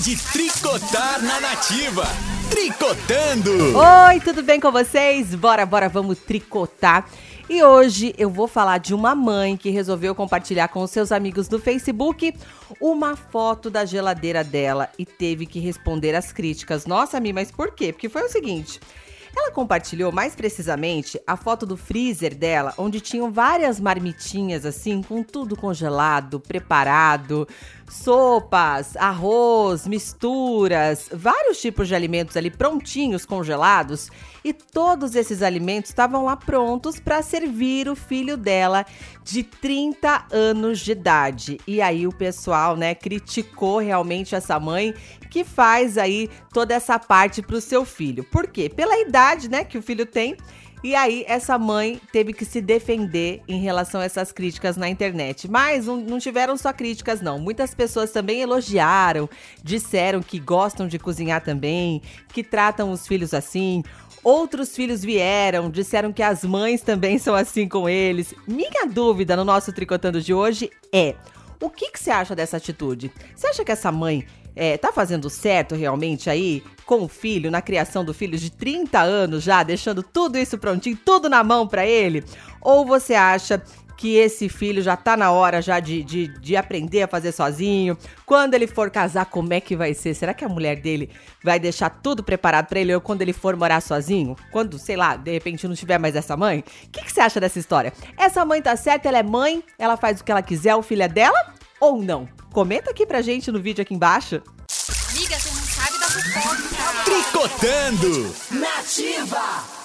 de tricotar na nativa. Tricotando! Oi, tudo bem com vocês? Bora, bora, vamos tricotar. E hoje eu vou falar de uma mãe que resolveu compartilhar com seus amigos do Facebook uma foto da geladeira dela e teve que responder às críticas. Nossa, Mi, mas por quê? Porque foi o seguinte. Ela compartilhou mais precisamente a foto do freezer dela, onde tinham várias marmitinhas assim, com tudo congelado, preparado, sopas, arroz, misturas, vários tipos de alimentos ali prontinhos, congelados, e todos esses alimentos estavam lá prontos para servir o filho dela de 30 anos de idade. E aí o pessoal, né, criticou realmente essa mãe que faz aí toda essa parte para o seu filho. Por quê? Pela idade, né, que o filho tem. E aí, essa mãe teve que se defender em relação a essas críticas na internet. Mas não, tiveram só críticas, não. Muitas pessoas também elogiaram, disseram que gostam de cozinhar também, que tratam os filhos assim. Outros filhos vieram, disseram que as mães também são assim com eles. Minha dúvida no nosso Tricotando de hoje é: o que, que você acha dessa atitude? Você acha que essa mãe é, tá fazendo certo realmente aí com o filho, na criação do filho de 30 anos já, deixando tudo isso prontinho, tudo na mão para ele? Ou você acha que esse filho já tá na hora já de, de, de, aprender a fazer sozinho. Quando ele for casar, como é que vai ser? Será que a mulher dele vai deixar tudo preparado para ele ou quando ele for morar sozinho? Quando, sei lá, de repente não tiver mais essa mãe? O que, que você acha dessa história? Essa mãe tá certa, ela é mãe, ela faz o que ela quiser, o filho é dela ou não? Comenta aqui pra gente no vídeo aqui embaixo. Amiga, você não sabe da fofoca. Tricotando! Nativa!